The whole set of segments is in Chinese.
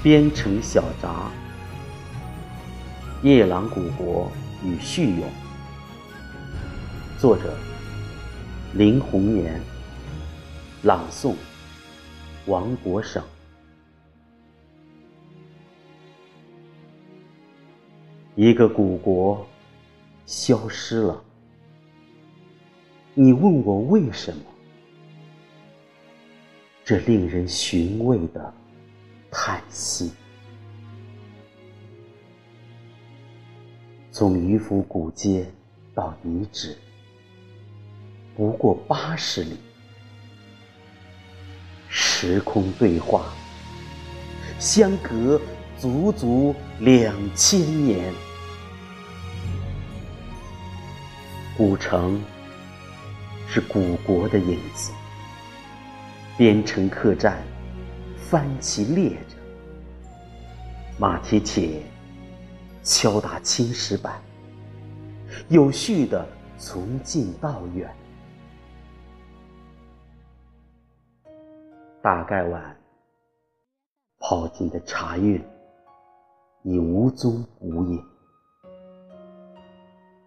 边城小札，夜郎古国与叙咏，作者林红年，朗诵王国省。一个古国消失了，你问我为什么？这令人寻味的。叹息。从渔夫古街到遗址，不过八十里。时空对话，相隔足足两千年。古城是古国的影子，边城客栈。翻旗列着，马蹄铁敲打青石板，有序的从近到远。大概碗泡进的茶韵已无踪无影，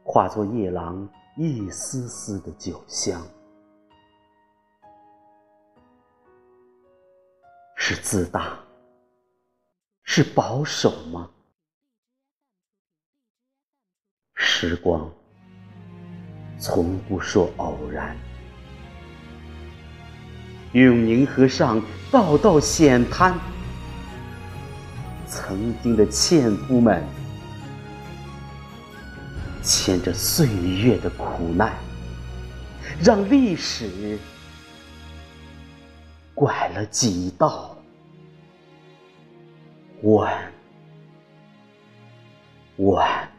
化作夜郎一丝丝的酒香。是自大，是保守吗？时光从不说偶然。永宁河上道道险滩，曾经的纤夫们牵着岁月的苦难，让历史。拐了几道弯弯。